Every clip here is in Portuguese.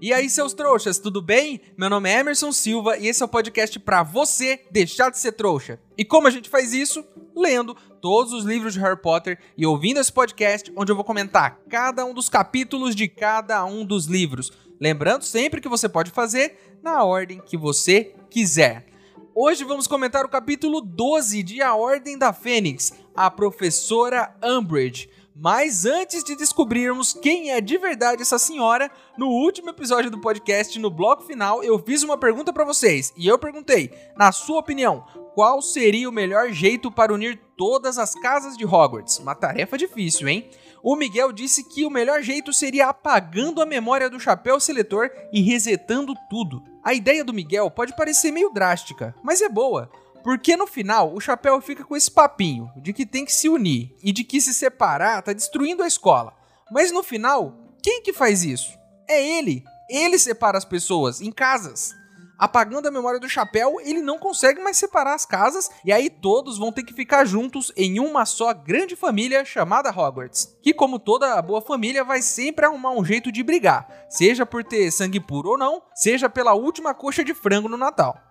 E aí, seus trouxas, tudo bem? Meu nome é Emerson Silva e esse é o podcast para você deixar de ser trouxa. E como a gente faz isso? Lendo todos os livros de Harry Potter e ouvindo esse podcast, onde eu vou comentar cada um dos capítulos de cada um dos livros. Lembrando sempre que você pode fazer na ordem que você quiser. Hoje vamos comentar o capítulo 12 de A Ordem da Fênix, a professora Umbridge. Mas antes de descobrirmos quem é de verdade essa senhora, no último episódio do podcast, no bloco final, eu fiz uma pergunta para vocês. E eu perguntei, na sua opinião, qual seria o melhor jeito para unir todas as casas de Hogwarts? Uma tarefa difícil, hein? O Miguel disse que o melhor jeito seria apagando a memória do chapéu seletor e resetando tudo. A ideia do Miguel pode parecer meio drástica, mas é boa. Porque no final o chapéu fica com esse papinho de que tem que se unir e de que se separar tá destruindo a escola. Mas no final, quem que faz isso? É ele. Ele separa as pessoas em casas. Apagando a memória do chapéu, ele não consegue mais separar as casas e aí todos vão ter que ficar juntos em uma só grande família chamada Hogwarts. Que, como toda boa família, vai sempre arrumar um jeito de brigar, seja por ter sangue puro ou não, seja pela última coxa de frango no Natal.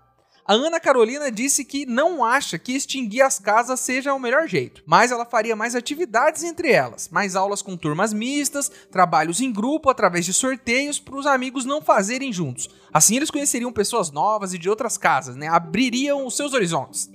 A Ana Carolina disse que não acha que extinguir as casas seja o melhor jeito, mas ela faria mais atividades entre elas, mais aulas com turmas mistas, trabalhos em grupo através de sorteios para os amigos não fazerem juntos. Assim eles conheceriam pessoas novas e de outras casas, né? Abririam os seus horizontes.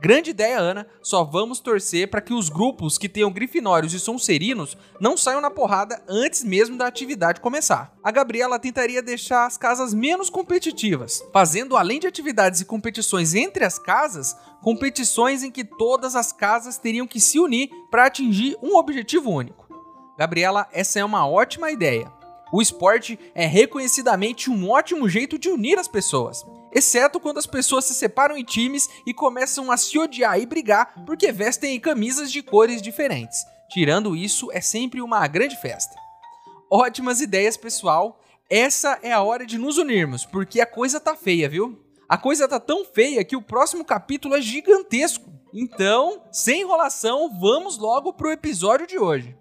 Grande ideia, Ana. Só vamos torcer para que os grupos que tenham grifinórios e sonserinos não saiam na porrada antes mesmo da atividade começar. A Gabriela tentaria deixar as casas menos competitivas, fazendo além de atividades e competições entre as casas, competições em que todas as casas teriam que se unir para atingir um objetivo único. Gabriela, essa é uma ótima ideia. O esporte é reconhecidamente um ótimo jeito de unir as pessoas exceto quando as pessoas se separam em times e começam a se odiar e brigar porque vestem camisas de cores diferentes. Tirando isso, é sempre uma grande festa. Ótimas ideias, pessoal. Essa é a hora de nos unirmos, porque a coisa tá feia, viu? A coisa tá tão feia que o próximo capítulo é gigantesco. Então, sem enrolação, vamos logo pro episódio de hoje.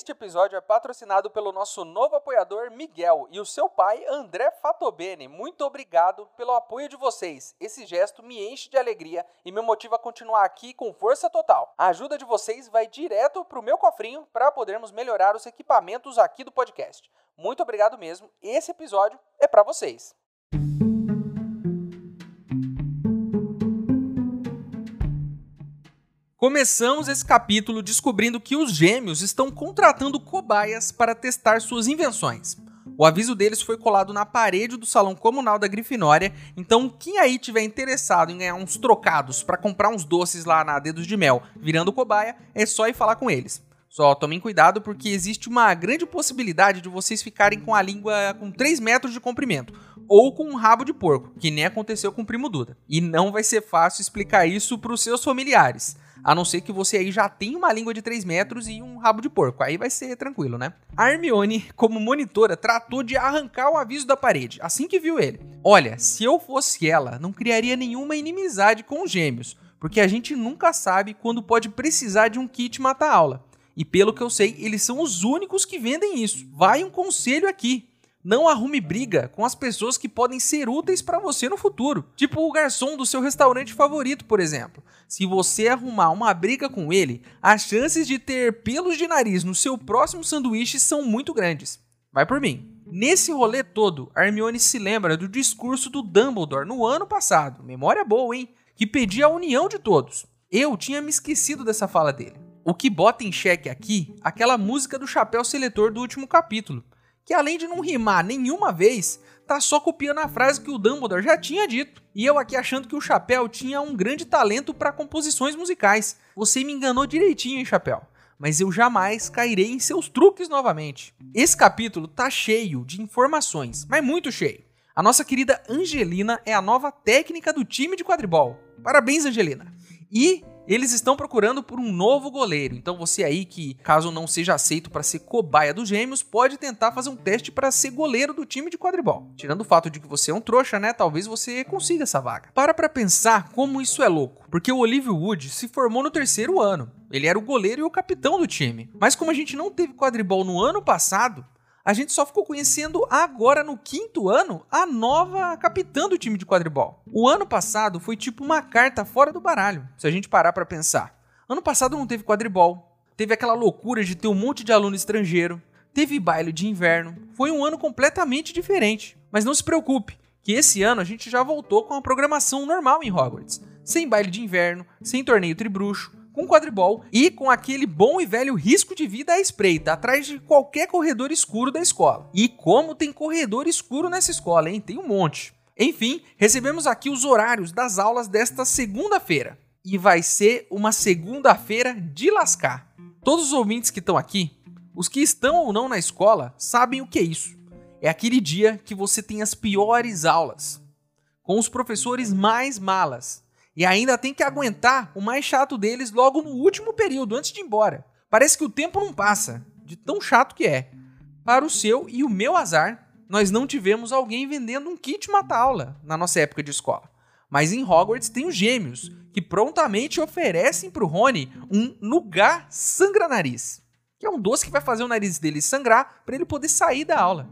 Este episódio é patrocinado pelo nosso novo apoiador Miguel e o seu pai André Fatobene. Muito obrigado pelo apoio de vocês. Esse gesto me enche de alegria e me motiva a continuar aqui com força total. A ajuda de vocês vai direto para o meu cofrinho para podermos melhorar os equipamentos aqui do podcast. Muito obrigado mesmo. Esse episódio é para vocês. Começamos esse capítulo descobrindo que os gêmeos estão contratando cobaias para testar suas invenções. O aviso deles foi colado na parede do salão comunal da Grifinória, então quem aí tiver interessado em ganhar uns trocados para comprar uns doces lá na Dedos de Mel virando cobaia, é só ir falar com eles. Só tomem cuidado porque existe uma grande possibilidade de vocês ficarem com a língua com 3 metros de comprimento, ou com um rabo de porco, que nem aconteceu com o Primo Duda. E não vai ser fácil explicar isso para os seus familiares. A não ser que você aí já tenha uma língua de 3 metros e um rabo de porco. Aí vai ser tranquilo, né? A Hermione, como monitora, tratou de arrancar o aviso da parede assim que viu ele. Olha, se eu fosse ela, não criaria nenhuma inimizade com os gêmeos, porque a gente nunca sabe quando pode precisar de um kit mata-aula. E pelo que eu sei, eles são os únicos que vendem isso. Vai um conselho aqui. Não arrume briga com as pessoas que podem ser úteis para você no futuro. Tipo o garçom do seu restaurante favorito, por exemplo. Se você arrumar uma briga com ele, as chances de ter pelos de nariz no seu próximo sanduíche são muito grandes. Vai por mim. Nesse rolê todo, Hermione se lembra do discurso do Dumbledore no ano passado. Memória boa, hein? Que pedia a união de todos. Eu tinha me esquecido dessa fala dele. O que bota em xeque aqui, aquela música do chapéu seletor do último capítulo que além de não rimar nenhuma vez, tá só copiando a frase que o Dumbledore já tinha dito. E eu aqui achando que o Chapéu tinha um grande talento para composições musicais. Você me enganou direitinho, hein, Chapéu? Mas eu jamais cairei em seus truques novamente. Esse capítulo tá cheio de informações, mas muito cheio. A nossa querida Angelina é a nova técnica do time de quadribol. Parabéns, Angelina. E eles estão procurando por um novo goleiro. Então você aí que, caso não seja aceito para ser cobaia dos Gêmeos, pode tentar fazer um teste para ser goleiro do time de quadribol. Tirando o fato de que você é um trouxa, né? Talvez você consiga essa vaga. Para pra pensar como isso é louco, porque o Olivia Wood se formou no terceiro ano. Ele era o goleiro e o capitão do time. Mas como a gente não teve quadribol no ano passado, a gente só ficou conhecendo agora no quinto ano a nova capitã do time de quadribol. O ano passado foi tipo uma carta fora do baralho, se a gente parar para pensar. Ano passado não teve quadribol, teve aquela loucura de ter um monte de aluno estrangeiro, teve baile de inverno. Foi um ano completamente diferente. Mas não se preocupe, que esse ano a gente já voltou com a programação normal em Hogwarts, sem baile de inverno, sem torneio tribruxo, com quadribol e com aquele bom e velho risco de vida à espreita, atrás de qualquer corredor escuro da escola. E como tem corredor escuro nessa escola, hein? Tem um monte. Enfim, recebemos aqui os horários das aulas desta segunda-feira. E vai ser uma segunda-feira de lascar. Todos os ouvintes que estão aqui, os que estão ou não na escola, sabem o que é isso. É aquele dia que você tem as piores aulas, com os professores mais malas, e ainda tem que aguentar o mais chato deles logo no último período, antes de ir embora. Parece que o tempo não passa, de tão chato que é. Para o seu e o meu azar, nós não tivemos alguém vendendo um kit mata-aula na nossa época de escola. Mas em Hogwarts tem os gêmeos, que prontamente oferecem para o Rony um Nugá sangra-nariz, que é um doce que vai fazer o nariz dele sangrar para ele poder sair da aula.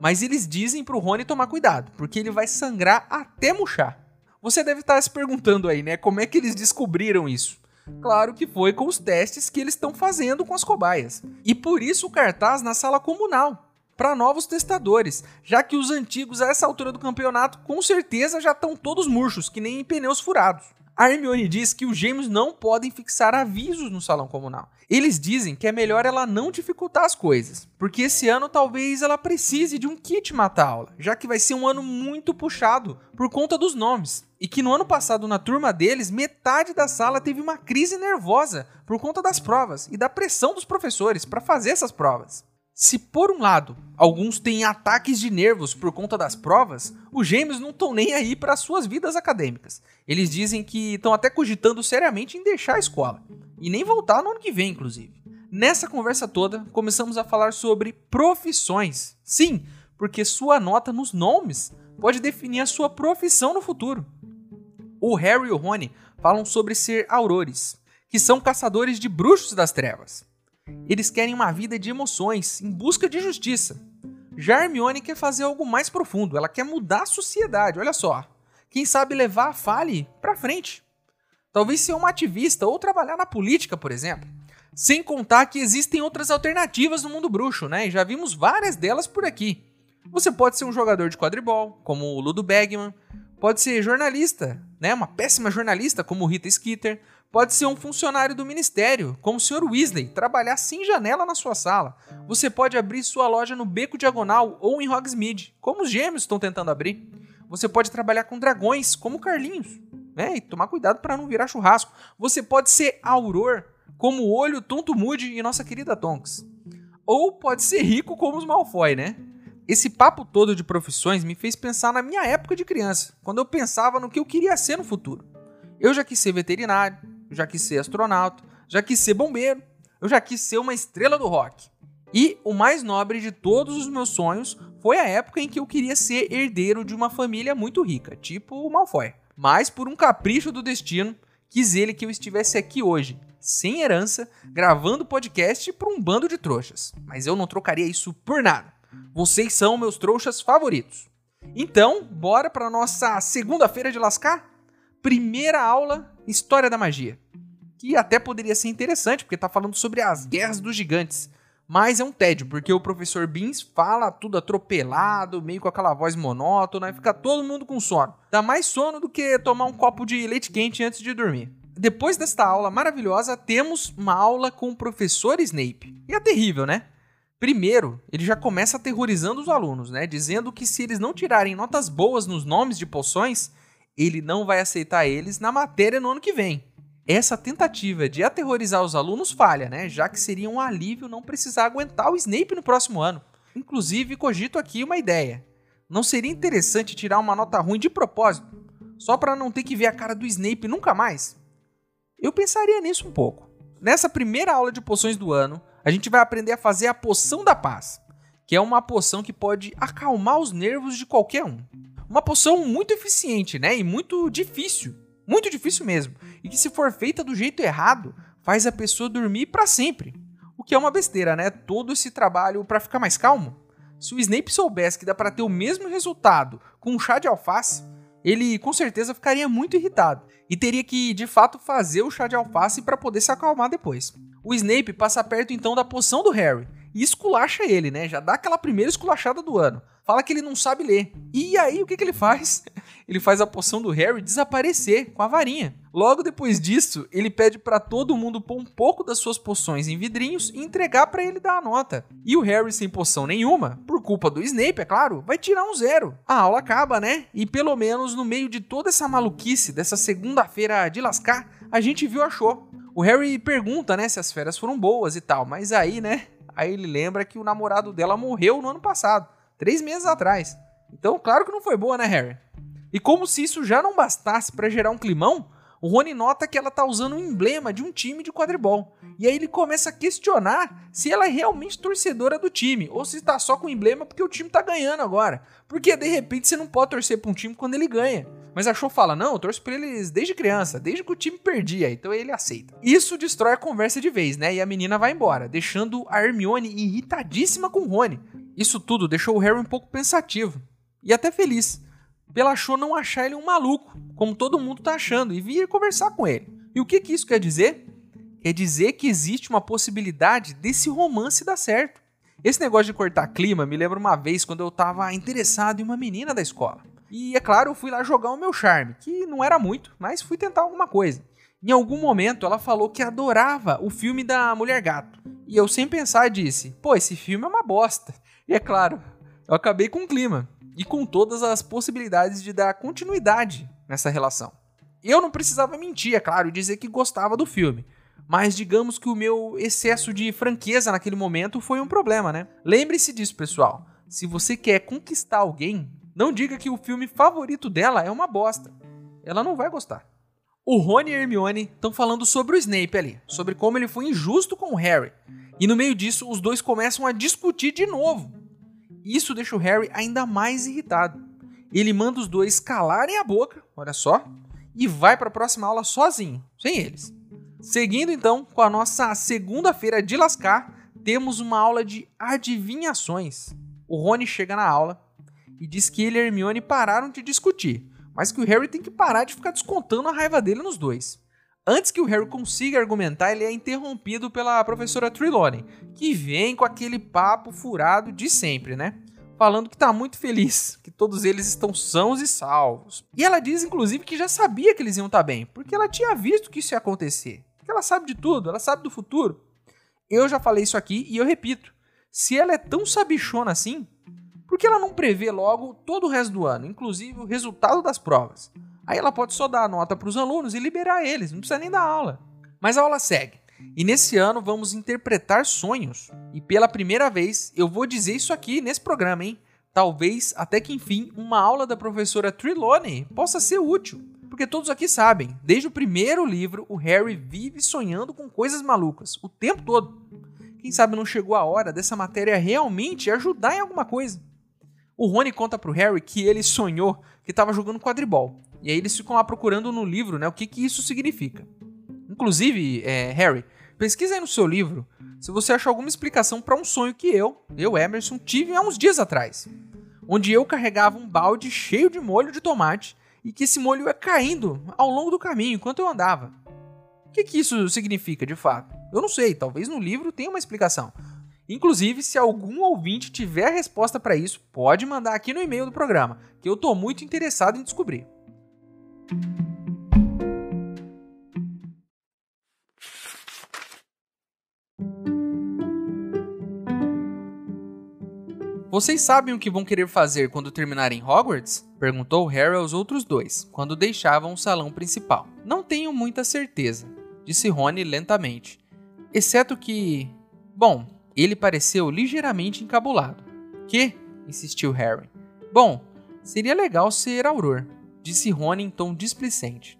Mas eles dizem para o Rony tomar cuidado, porque ele vai sangrar até murchar. Você deve estar se perguntando aí, né? Como é que eles descobriram isso? Claro que foi com os testes que eles estão fazendo com as cobaias. E por isso o cartaz na sala comunal, para novos testadores, já que os antigos a essa altura do campeonato com certeza já estão todos murchos, que nem pneus furados. A Hermione diz que os gêmeos não podem fixar avisos no salão comunal. Eles dizem que é melhor ela não dificultar as coisas, porque esse ano talvez ela precise de um kit mata-aula, já que vai ser um ano muito puxado por conta dos nomes. E que no ano passado, na turma deles, metade da sala teve uma crise nervosa por conta das provas e da pressão dos professores para fazer essas provas. Se por um lado, alguns têm ataques de nervos por conta das provas, os gêmeos não estão nem aí para suas vidas acadêmicas. Eles dizem que estão até cogitando seriamente em deixar a escola e nem voltar no ano que vem, inclusive. Nessa conversa toda, começamos a falar sobre profissões. Sim, porque sua nota nos nomes pode definir a sua profissão no futuro. O Harry e o Rony falam sobre ser aurores, que são caçadores de bruxos das trevas. Eles querem uma vida de emoções, em busca de justiça. Já Hermione quer fazer algo mais profundo, ela quer mudar a sociedade, olha só. Quem sabe levar a Fale para frente. Talvez ser uma ativista ou trabalhar na política, por exemplo. Sem contar que existem outras alternativas no mundo bruxo, né? E já vimos várias delas por aqui. Você pode ser um jogador de quadribol, como o Ludo Bagman, pode ser jornalista, né? Uma péssima jornalista, como Rita Skeeter, Pode ser um funcionário do ministério, como o Sr. Weasley, trabalhar sem janela na sua sala. Você pode abrir sua loja no Beco Diagonal ou em Hogsmeade, como os gêmeos estão tentando abrir. Você pode trabalhar com dragões, como Carlinhos, né? E tomar cuidado para não virar churrasco. Você pode ser auror, como o Olho Tonto Moody e nossa querida Tonks. Ou pode ser rico como os Malfoy, né? Esse papo todo de profissões me fez pensar na minha época de criança, quando eu pensava no que eu queria ser no futuro. Eu já quis ser veterinário, eu já quis ser astronauta, já quis ser bombeiro, eu já quis ser uma estrela do rock. E o mais nobre de todos os meus sonhos foi a época em que eu queria ser herdeiro de uma família muito rica, tipo o Malfoy. Mas por um capricho do destino, quis ele que eu estivesse aqui hoje, sem herança, gravando podcast para um bando de trouxas. Mas eu não trocaria isso por nada. Vocês são meus trouxas favoritos. Então, bora para nossa segunda-feira de lascar? Primeira aula, História da Magia que até poderia ser interessante, porque tá falando sobre as guerras dos gigantes. Mas é um tédio, porque o professor Beans fala tudo atropelado, meio com aquela voz monótona, e fica todo mundo com sono. Dá mais sono do que tomar um copo de leite quente antes de dormir. Depois desta aula maravilhosa, temos uma aula com o professor Snape. E é terrível, né? Primeiro, ele já começa aterrorizando os alunos, né? Dizendo que se eles não tirarem notas boas nos nomes de poções, ele não vai aceitar eles na matéria no ano que vem. Essa tentativa de aterrorizar os alunos falha, né? Já que seria um alívio não precisar aguentar o Snape no próximo ano. Inclusive, cogito aqui uma ideia. Não seria interessante tirar uma nota ruim de propósito, só para não ter que ver a cara do Snape nunca mais? Eu pensaria nisso um pouco. Nessa primeira aula de poções do ano, a gente vai aprender a fazer a poção da paz, que é uma poção que pode acalmar os nervos de qualquer um. Uma poção muito eficiente, né? E muito difícil. Muito difícil mesmo. E que se for feita do jeito errado, faz a pessoa dormir para sempre. O que é uma besteira, né? Todo esse trabalho para ficar mais calmo. Se o Snape soubesse que dá para ter o mesmo resultado com um chá de alface, ele com certeza ficaria muito irritado e teria que de fato fazer o chá de alface para poder se acalmar depois. O Snape passa perto então da poção do Harry e esculacha ele, né? Já dá aquela primeira esculachada do ano. Fala que ele não sabe ler. E aí, o que, que ele faz? Ele faz a poção do Harry desaparecer com a varinha. Logo depois disso, ele pede para todo mundo pôr um pouco das suas poções em vidrinhos e entregar para ele dar a nota. E o Harry, sem poção nenhuma, por culpa do Snape, é claro, vai tirar um zero. A aula acaba, né? E pelo menos no meio de toda essa maluquice dessa segunda-feira de lascar, a gente viu a show. O Harry pergunta, né, se as férias foram boas e tal, mas aí, né, Aí ele lembra que o namorado dela morreu no ano passado, três meses atrás. Então, claro que não foi boa, né, Harry? E como se isso já não bastasse para gerar um climão, o Rony nota que ela tá usando um emblema de um time de quadribol. E aí ele começa a questionar se ela é realmente torcedora do time, ou se tá só com o emblema porque o time tá ganhando agora. Porque de repente você não pode torcer pra um time quando ele ganha. Mas a Show fala: não, eu torço pra eles desde criança, desde que o time perdia, então ele aceita. Isso destrói a conversa de vez, né? E a menina vai embora, deixando a Hermione irritadíssima com o Rony. Isso tudo deixou o Harry um pouco pensativo e até feliz, pela Show não achar ele um maluco, como todo mundo tá achando, e vir conversar com ele. E o que, que isso quer dizer? Quer dizer que existe uma possibilidade desse romance dar certo. Esse negócio de cortar clima me lembra uma vez quando eu tava interessado em uma menina da escola. E é claro, eu fui lá jogar o meu charme, que não era muito, mas fui tentar alguma coisa. Em algum momento ela falou que adorava o filme da Mulher Gato. E eu, sem pensar, disse: pô, esse filme é uma bosta. E é claro, eu acabei com o clima e com todas as possibilidades de dar continuidade nessa relação. Eu não precisava mentir, é claro, e dizer que gostava do filme. Mas digamos que o meu excesso de franqueza naquele momento foi um problema, né? Lembre-se disso, pessoal. Se você quer conquistar alguém, não diga que o filme favorito dela é uma bosta. Ela não vai gostar. O Rony e a Hermione estão falando sobre o Snape ali, sobre como ele foi injusto com o Harry. E no meio disso, os dois começam a discutir de novo. Isso deixa o Harry ainda mais irritado. Ele manda os dois calarem a boca, olha só, e vai para a próxima aula sozinho, sem eles. Seguindo então com a nossa segunda-feira de lascar, temos uma aula de adivinhações. O Rony chega na aula e diz que ele e a Hermione pararam de discutir, mas que o Harry tem que parar de ficar descontando a raiva dele nos dois. Antes que o Harry consiga argumentar, ele é interrompido pela professora Trelawney, que vem com aquele papo furado de sempre, né? Falando que tá muito feliz, que todos eles estão sãos e salvos. E ela diz, inclusive, que já sabia que eles iam estar tá bem, porque ela tinha visto que isso ia acontecer. Porque ela sabe de tudo, ela sabe do futuro. Eu já falei isso aqui e eu repito. Se ela é tão sabichona assim, por que ela não prevê logo todo o resto do ano, inclusive o resultado das provas? Aí ela pode só dar a nota para os alunos e liberar eles, não precisa nem dar aula. Mas a aula segue. E nesse ano vamos interpretar sonhos. E pela primeira vez eu vou dizer isso aqui nesse programa, hein? Talvez até que enfim uma aula da professora Trelawney possa ser útil. Porque todos aqui sabem, desde o primeiro livro, o Harry vive sonhando com coisas malucas, o tempo todo. Quem sabe não chegou a hora dessa matéria realmente ajudar em alguma coisa. O Rony conta pro Harry que ele sonhou que estava jogando quadribol. E aí eles ficam lá procurando no livro, né, o que, que isso significa. Inclusive, é, Harry, pesquisa aí no seu livro se você achar alguma explicação para um sonho que eu, eu, Emerson, tive há uns dias atrás. Onde eu carregava um balde cheio de molho de tomate e que esse molho ia caindo ao longo do caminho enquanto eu andava. O que, que isso significa de fato? Eu não sei, talvez no livro tenha uma explicação. Inclusive, se algum ouvinte tiver a resposta para isso, pode mandar aqui no e-mail do programa, que eu estou muito interessado em descobrir. Vocês sabem o que vão querer fazer quando terminarem Hogwarts? Perguntou Harry aos outros dois, quando deixavam o salão principal. Não tenho muita certeza, disse Rony lentamente. Exceto que. Bom, ele pareceu ligeiramente encabulado. Que? insistiu Harry. Bom, seria legal ser Auror, disse Rony em tom displicente.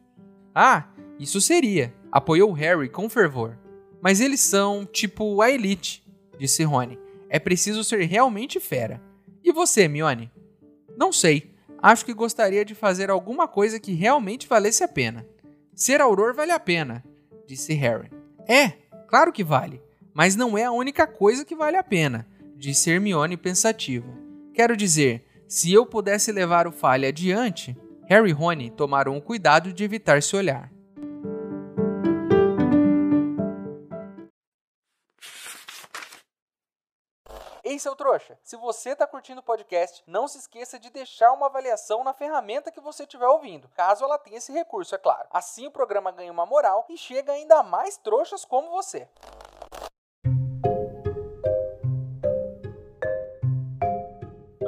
Ah, Isso seria, apoiou Harry com fervor. Mas eles são, tipo, a elite, disse Rony. É preciso ser realmente fera. E você, Mione? Não sei. Acho que gostaria de fazer alguma coisa que realmente valesse a pena. Ser auror vale a pena, disse Harry. É, claro que vale, mas não é a única coisa que vale a pena, disse Hermione pensativa. Quero dizer, se eu pudesse levar o Fale adiante, Harry e Rony tomaram o cuidado de evitar se olhar. Ei, seu trouxa! Se você está curtindo o podcast, não se esqueça de deixar uma avaliação na ferramenta que você estiver ouvindo, caso ela tenha esse recurso, é claro. Assim o programa ganha uma moral e chega ainda mais trouxas como você.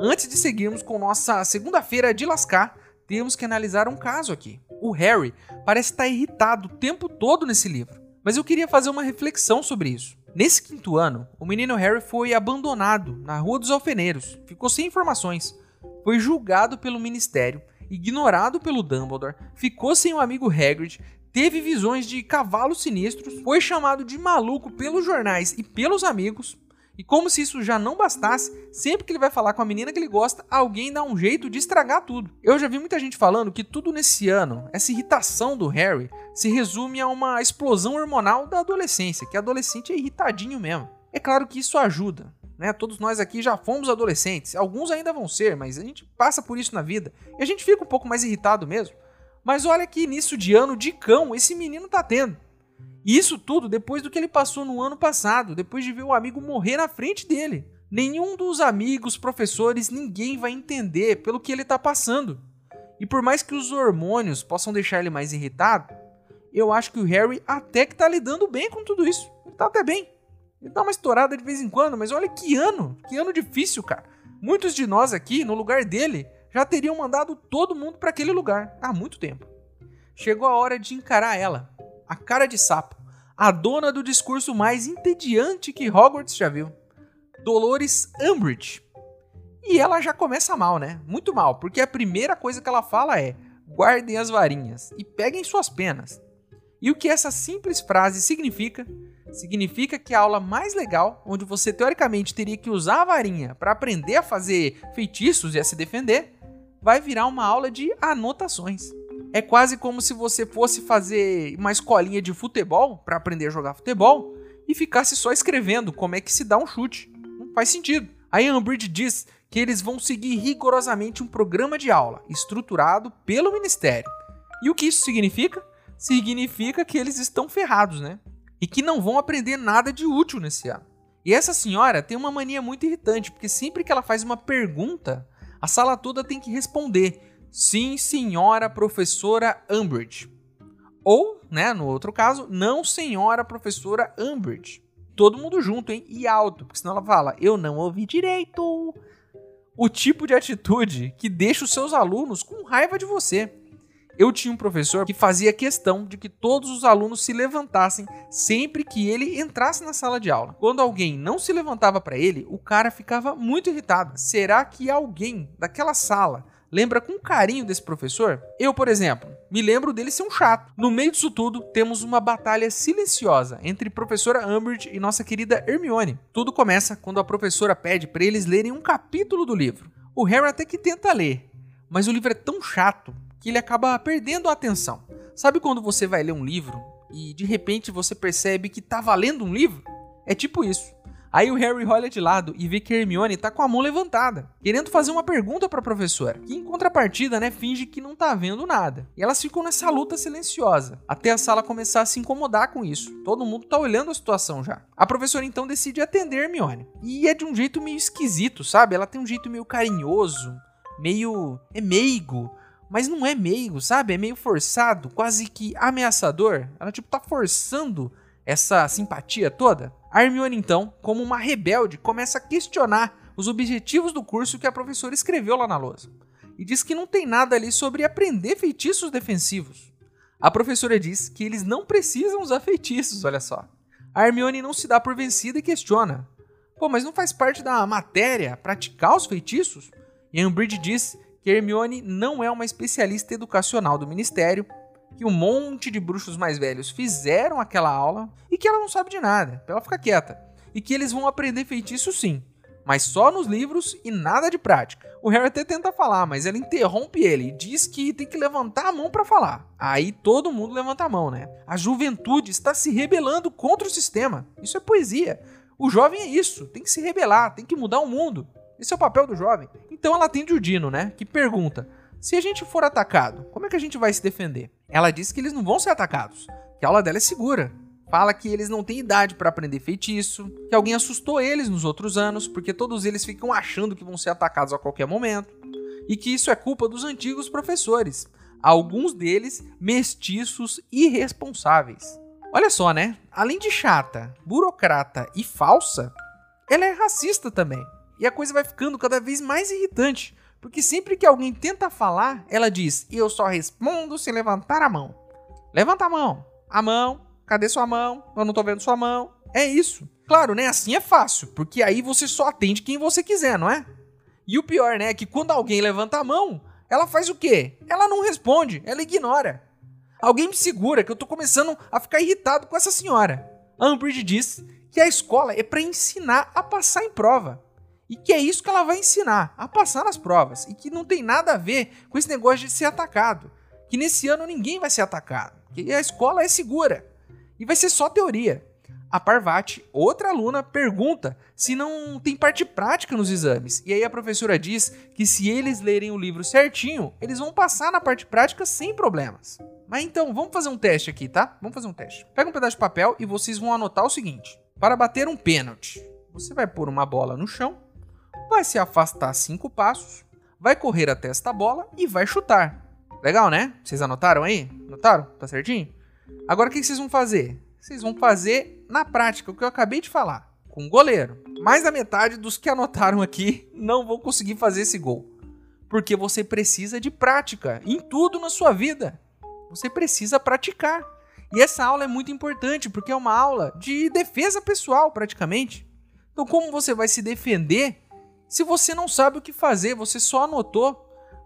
Antes de seguirmos com nossa segunda-feira de lascar, temos que analisar um caso aqui. O Harry parece estar irritado o tempo todo nesse livro, mas eu queria fazer uma reflexão sobre isso. Nesse quinto ano, o menino Harry foi abandonado na Rua dos Alfeneiros, ficou sem informações, foi julgado pelo Ministério, ignorado pelo Dumbledore, ficou sem o amigo Hagrid, teve visões de cavalos sinistros, foi chamado de maluco pelos jornais e pelos amigos, e como se isso já não bastasse, sempre que ele vai falar com a menina que ele gosta, alguém dá um jeito de estragar tudo. Eu já vi muita gente falando que tudo nesse ano, essa irritação do Harry, se resume a uma explosão hormonal da adolescência, que adolescente é irritadinho mesmo. É claro que isso ajuda, né? Todos nós aqui já fomos adolescentes, alguns ainda vão ser, mas a gente passa por isso na vida e a gente fica um pouco mais irritado mesmo. Mas olha que início de ano de cão esse menino tá tendo. E isso tudo depois do que ele passou no ano passado, depois de ver o amigo morrer na frente dele. Nenhum dos amigos, professores, ninguém vai entender pelo que ele está passando. E por mais que os hormônios possam deixar ele mais irritado, eu acho que o Harry até que tá lidando bem com tudo isso. Ele tá até bem. Ele dá uma estourada de vez em quando, mas olha que ano, que ano difícil, cara. Muitos de nós aqui, no lugar dele, já teriam mandado todo mundo para aquele lugar há muito tempo. Chegou a hora de encarar ela, a cara de sapo, a dona do discurso mais entediante que Hogwarts já viu, Dolores Umbridge. E ela já começa mal, né? Muito mal, porque a primeira coisa que ela fala é: guardem as varinhas e peguem suas penas. E o que essa simples frase significa? Significa que a aula mais legal, onde você teoricamente teria que usar a varinha para aprender a fazer feitiços e a se defender, vai virar uma aula de anotações. É quase como se você fosse fazer uma escolinha de futebol para aprender a jogar futebol e ficasse só escrevendo como é que se dá um chute. Não faz sentido. A Umbridge diz que eles vão seguir rigorosamente um programa de aula estruturado pelo ministério. E o que isso significa? Significa que eles estão ferrados, né? E que não vão aprender nada de útil nesse ano. E essa senhora tem uma mania muito irritante, porque sempre que ela faz uma pergunta, a sala toda tem que responder. Sim, senhora professora Umbridge. Ou, né, no outro caso, não, senhora professora Umbridge. Todo mundo junto, hein? E alto, porque senão ela fala, eu não ouvi direito. O tipo de atitude que deixa os seus alunos com raiva de você. Eu tinha um professor que fazia questão de que todos os alunos se levantassem sempre que ele entrasse na sala de aula. Quando alguém não se levantava para ele, o cara ficava muito irritado. Será que alguém daquela sala lembra com carinho desse professor? Eu, por exemplo, me lembro dele ser um chato. No meio disso tudo, temos uma batalha silenciosa entre professora Umbridge e nossa querida Hermione. Tudo começa quando a professora pede para eles lerem um capítulo do livro. O Harry até que tenta ler, mas o livro é tão chato que ele acaba perdendo a atenção. Sabe quando você vai ler um livro e de repente você percebe que tá valendo um livro? É tipo isso. Aí o Harry olha de lado e vê que Hermione tá com a mão levantada, querendo fazer uma pergunta para a professora, que em contrapartida, né, finge que não tá vendo nada. E elas ficam nessa luta silenciosa, até a sala começar a se incomodar com isso. Todo mundo tá olhando a situação já. A professora então decide atender Hermione. E é de um jeito meio esquisito, sabe? Ela tem um jeito meio carinhoso, meio é meigo, mas não é meigo, sabe? É meio forçado, quase que ameaçador. Ela tipo tá forçando essa simpatia toda. A Hermione, então, como uma rebelde, começa a questionar os objetivos do curso que a professora escreveu lá na lousa. E diz que não tem nada ali sobre aprender feitiços defensivos. A professora diz que eles não precisam usar feitiços, olha só. A Hermione não se dá por vencida e questiona: Pô, mas não faz parte da matéria praticar os feitiços? E Umbridge diz que Hermione não é uma especialista educacional do ministério que um monte de bruxos mais velhos fizeram aquela aula e que ela não sabe de nada, ela ficar quieta. E que eles vão aprender feitiço sim, mas só nos livros e nada de prática. O Harry até tenta falar, mas ela interrompe ele e diz que tem que levantar a mão para falar. Aí todo mundo levanta a mão, né? A juventude está se rebelando contra o sistema. Isso é poesia. O jovem é isso, tem que se rebelar, tem que mudar o mundo. Esse é o papel do jovem. Então ela atende o Dino, né? Que pergunta: se a gente for atacado, como é que a gente vai se defender? Ela diz que eles não vão ser atacados, que a aula dela é segura. Fala que eles não têm idade para aprender feitiço, que alguém assustou eles nos outros anos, porque todos eles ficam achando que vão ser atacados a qualquer momento, e que isso é culpa dos antigos professores, alguns deles mestiços irresponsáveis. Olha só, né? Além de chata, burocrata e falsa, ela é racista também. E a coisa vai ficando cada vez mais irritante, porque sempre que alguém tenta falar, ela diz: Eu só respondo se levantar a mão. Levanta a mão. A mão. Cadê sua mão? Eu não tô vendo sua mão. É isso. Claro, né? Assim é fácil, porque aí você só atende quem você quiser, não é? E o pior, né, é que quando alguém levanta a mão, ela faz o quê? Ela não responde, ela ignora. Alguém me segura que eu tô começando a ficar irritado com essa senhora. A Umbridge diz que a escola é para ensinar a passar em prova. E que é isso que ela vai ensinar, a passar nas provas. E que não tem nada a ver com esse negócio de ser atacado. Que nesse ano ninguém vai ser atacado. Que a escola é segura. E vai ser só teoria. A Parvati, outra aluna, pergunta se não tem parte prática nos exames. E aí a professora diz que se eles lerem o livro certinho, eles vão passar na parte prática sem problemas. Mas então, vamos fazer um teste aqui, tá? Vamos fazer um teste. Pega um pedaço de papel e vocês vão anotar o seguinte: para bater um pênalti, você vai pôr uma bola no chão, vai se afastar cinco passos, vai correr até esta bola e vai chutar. Legal, né? Vocês anotaram aí? Anotaram? Tá certinho? Agora o que vocês vão fazer? Vocês vão fazer na prática o que eu acabei de falar, com o goleiro. Mais da metade dos que anotaram aqui não vão conseguir fazer esse gol. Porque você precisa de prática em tudo na sua vida. Você precisa praticar. E essa aula é muito importante porque é uma aula de defesa pessoal, praticamente. Então, como você vai se defender se você não sabe o que fazer? Você só anotou.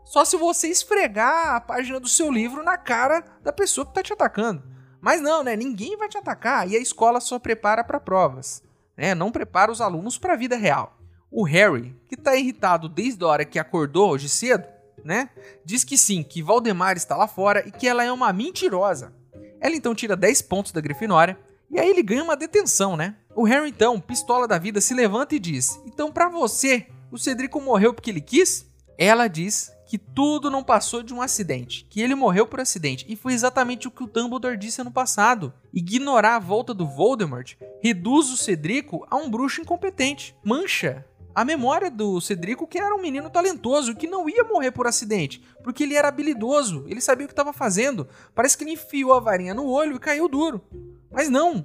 Só se você esfregar a página do seu livro na cara da pessoa que está te atacando. Mas não, né? Ninguém vai te atacar e a escola só prepara para provas, né? Não prepara os alunos para a vida real. O Harry, que está irritado desde a hora que acordou hoje cedo, né? Diz que sim, que Valdemar está lá fora e que ela é uma mentirosa. Ela então tira 10 pontos da Grifinória e aí ele ganha uma detenção, né? O Harry então, pistola da vida, se levanta e diz: "Então para você, o Cedrico morreu porque ele quis?" Ela diz que tudo não passou de um acidente, que ele morreu por acidente, e foi exatamente o que o Dumbledore disse ano passado. Ignorar a volta do Voldemort reduz o Cedrico a um bruxo incompetente, mancha a memória do Cedrico, que era um menino talentoso, que não ia morrer por acidente, porque ele era habilidoso, ele sabia o que estava fazendo. Parece que ele enfiou a varinha no olho e caiu duro. Mas não,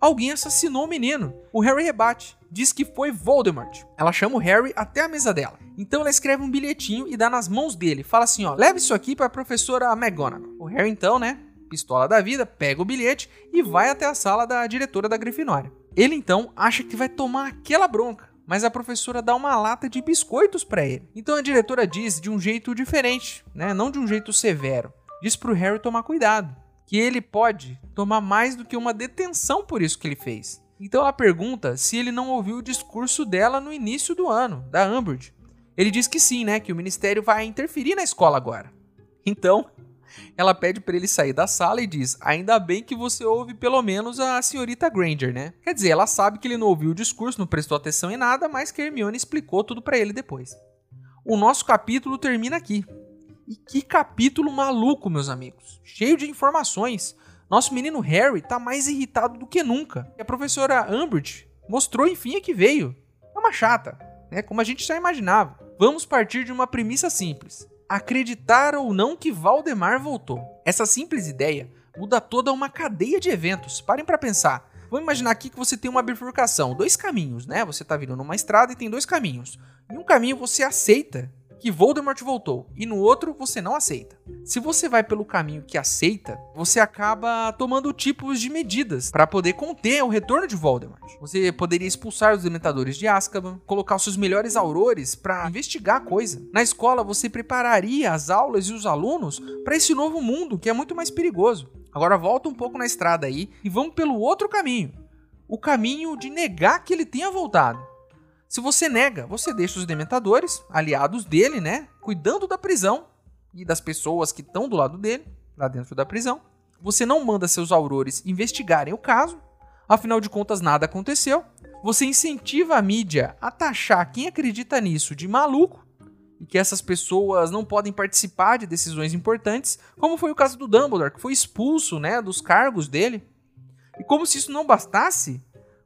alguém assassinou o menino. O Harry rebate, diz que foi Voldemort. Ela chama o Harry até a mesa dela. Então ela escreve um bilhetinho e dá nas mãos dele. Fala assim, ó, leve isso aqui para a professora McGonagall. O Harry então, né, pistola da vida, pega o bilhete e vai até a sala da diretora da Grifinória. Ele então acha que vai tomar aquela bronca, mas a professora dá uma lata de biscoitos para ele. Então a diretora diz de um jeito diferente, né, não de um jeito severo. Diz pro Harry tomar cuidado que ele pode tomar mais do que uma detenção por isso que ele fez. Então ela pergunta se ele não ouviu o discurso dela no início do ano, da Umbridge. Ele diz que sim, né, que o ministério vai interferir na escola agora. Então, ela pede para ele sair da sala e diz: "Ainda bem que você ouve pelo menos a senhorita Granger, né?" Quer dizer, ela sabe que ele não ouviu o discurso, não prestou atenção em nada, mas que Hermione explicou tudo para ele depois. O nosso capítulo termina aqui. E que capítulo maluco, meus amigos. Cheio de informações. Nosso menino Harry tá mais irritado do que nunca. E a professora Umbridge mostrou, enfim, a que veio. É uma chata, né? Como a gente já imaginava. Vamos partir de uma premissa simples. Acreditar ou não que Valdemar voltou. Essa simples ideia muda toda uma cadeia de eventos. Parem para pensar. Vamos imaginar aqui que você tem uma bifurcação, dois caminhos, né? Você tá vindo numa estrada e tem dois caminhos. Em um caminho você aceita que Voldemort voltou e no outro você não aceita. Se você vai pelo caminho que aceita, você acaba tomando tipos de medidas para poder conter o retorno de Voldemort. Você poderia expulsar os dementadores de Azkaban, colocar os seus melhores aurores para investigar a coisa. Na escola você prepararia as aulas e os alunos para esse novo mundo que é muito mais perigoso. Agora volta um pouco na estrada aí e vamos pelo outro caminho. O caminho de negar que ele tenha voltado. Se você nega, você deixa os dementadores, aliados dele, né, cuidando da prisão e das pessoas que estão do lado dele, lá dentro da prisão. Você não manda seus aurores investigarem o caso, afinal de contas nada aconteceu. Você incentiva a mídia a taxar quem acredita nisso de maluco e que essas pessoas não podem participar de decisões importantes, como foi o caso do Dumbledore, que foi expulso, né, dos cargos dele. E como se isso não bastasse,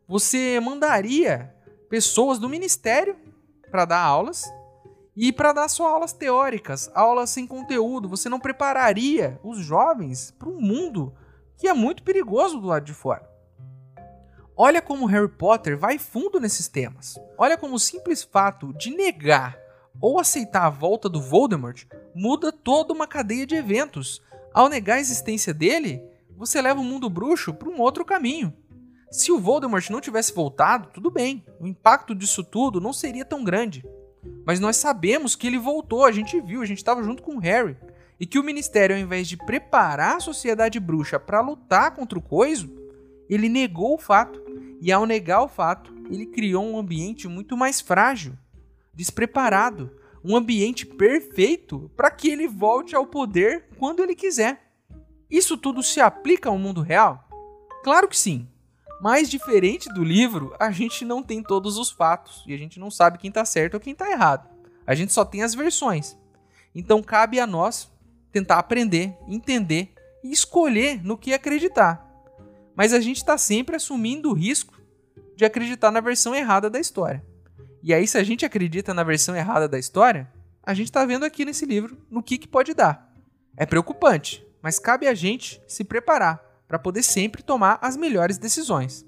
você mandaria pessoas do ministério para dar aulas e para dar só aulas teóricas, aulas sem conteúdo. Você não prepararia os jovens para um mundo que é muito perigoso do lado de fora. Olha como Harry Potter vai fundo nesses temas. Olha como o simples fato de negar ou aceitar a volta do Voldemort muda toda uma cadeia de eventos. Ao negar a existência dele, você leva o mundo bruxo para um outro caminho. Se o Voldemort não tivesse voltado, tudo bem, o impacto disso tudo não seria tão grande. Mas nós sabemos que ele voltou, a gente viu, a gente estava junto com o Harry. E que o Ministério, ao invés de preparar a sociedade bruxa para lutar contra o coiso, ele negou o fato. E ao negar o fato, ele criou um ambiente muito mais frágil, despreparado, um ambiente perfeito para que ele volte ao poder quando ele quiser. Isso tudo se aplica ao mundo real? Claro que sim. Mas diferente do livro, a gente não tem todos os fatos e a gente não sabe quem está certo ou quem está errado. A gente só tem as versões. Então cabe a nós tentar aprender, entender e escolher no que acreditar. Mas a gente está sempre assumindo o risco de acreditar na versão errada da história. E aí, se a gente acredita na versão errada da história, a gente está vendo aqui nesse livro no que, que pode dar. É preocupante, mas cabe a gente se preparar para poder sempre tomar as melhores decisões.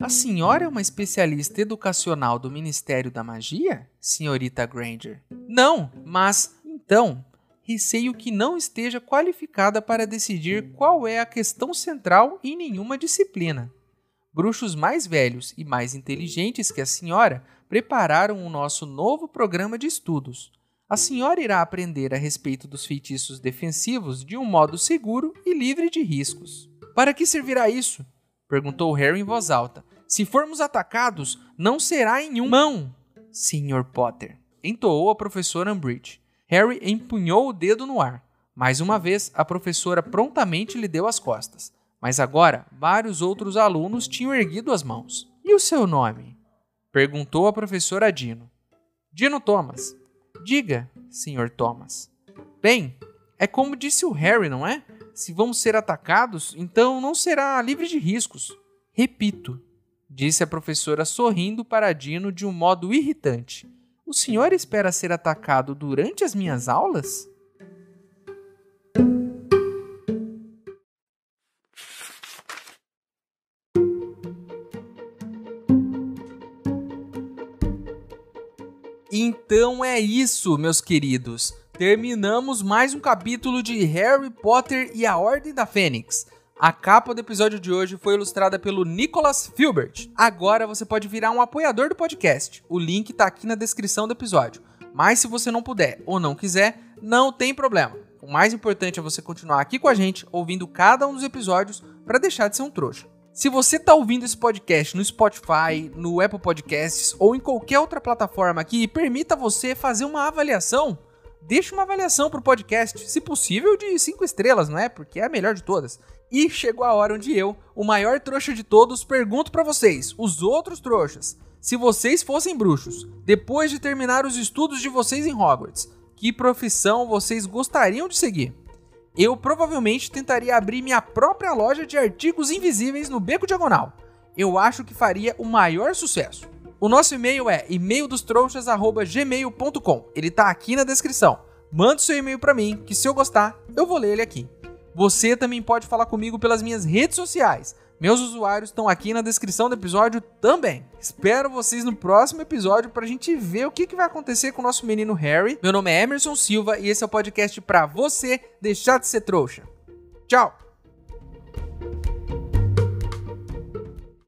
A senhora é uma especialista educacional do Ministério da Magia, senhorita Granger? Não, mas então receio que não esteja qualificada para decidir qual é a questão central em nenhuma disciplina. Bruxos mais velhos e mais inteligentes que a senhora prepararam o nosso novo programa de estudos. A senhora irá aprender a respeito dos feitiços defensivos de um modo seguro e livre de riscos. Para que servirá isso? perguntou Harry em voz alta. Se formos atacados, não será em um mão, Sr. Potter, entoou a professora Umbridge. Harry empunhou o dedo no ar. Mais uma vez, a professora prontamente lhe deu as costas. Mas agora, vários outros alunos tinham erguido as mãos. E o seu nome? Perguntou a professora Dino. Dino Thomas. Diga, Sr. Thomas. Bem, é como disse o Harry, não é? Se vamos ser atacados, então não será livre de riscos. Repito, disse a professora sorrindo para Dino de um modo irritante. O senhor espera ser atacado durante as minhas aulas? Então é isso, meus queridos. Terminamos mais um capítulo de Harry Potter e a Ordem da Fênix. A capa do episódio de hoje foi ilustrada pelo Nicholas Filbert. Agora você pode virar um apoiador do podcast. O link está aqui na descrição do episódio. Mas se você não puder ou não quiser, não tem problema. O mais importante é você continuar aqui com a gente, ouvindo cada um dos episódios para deixar de ser um trouxa. Se você está ouvindo esse podcast no Spotify, no Apple Podcasts ou em qualquer outra plataforma que permita você fazer uma avaliação, deixe uma avaliação para o podcast, se possível de 5 estrelas, não é? Porque é a melhor de todas. E chegou a hora onde eu, o maior trouxa de todos, pergunto para vocês, os outros trouxas, se vocês fossem bruxos, depois de terminar os estudos de vocês em Hogwarts, que profissão vocês gostariam de seguir? Eu provavelmente tentaria abrir minha própria loja de artigos invisíveis no Beco Diagonal. Eu acho que faria o maior sucesso. O nosso e-mail é e-maildostrouxas@gmail.com. Ele tá aqui na descrição. Mande seu e-mail para mim, que se eu gostar, eu vou ler ele aqui. Você também pode falar comigo pelas minhas redes sociais. Meus usuários estão aqui na descrição do episódio também. Espero vocês no próximo episódio pra gente ver o que, que vai acontecer com o nosso menino Harry. Meu nome é Emerson Silva e esse é o podcast pra você deixar de ser trouxa. Tchau!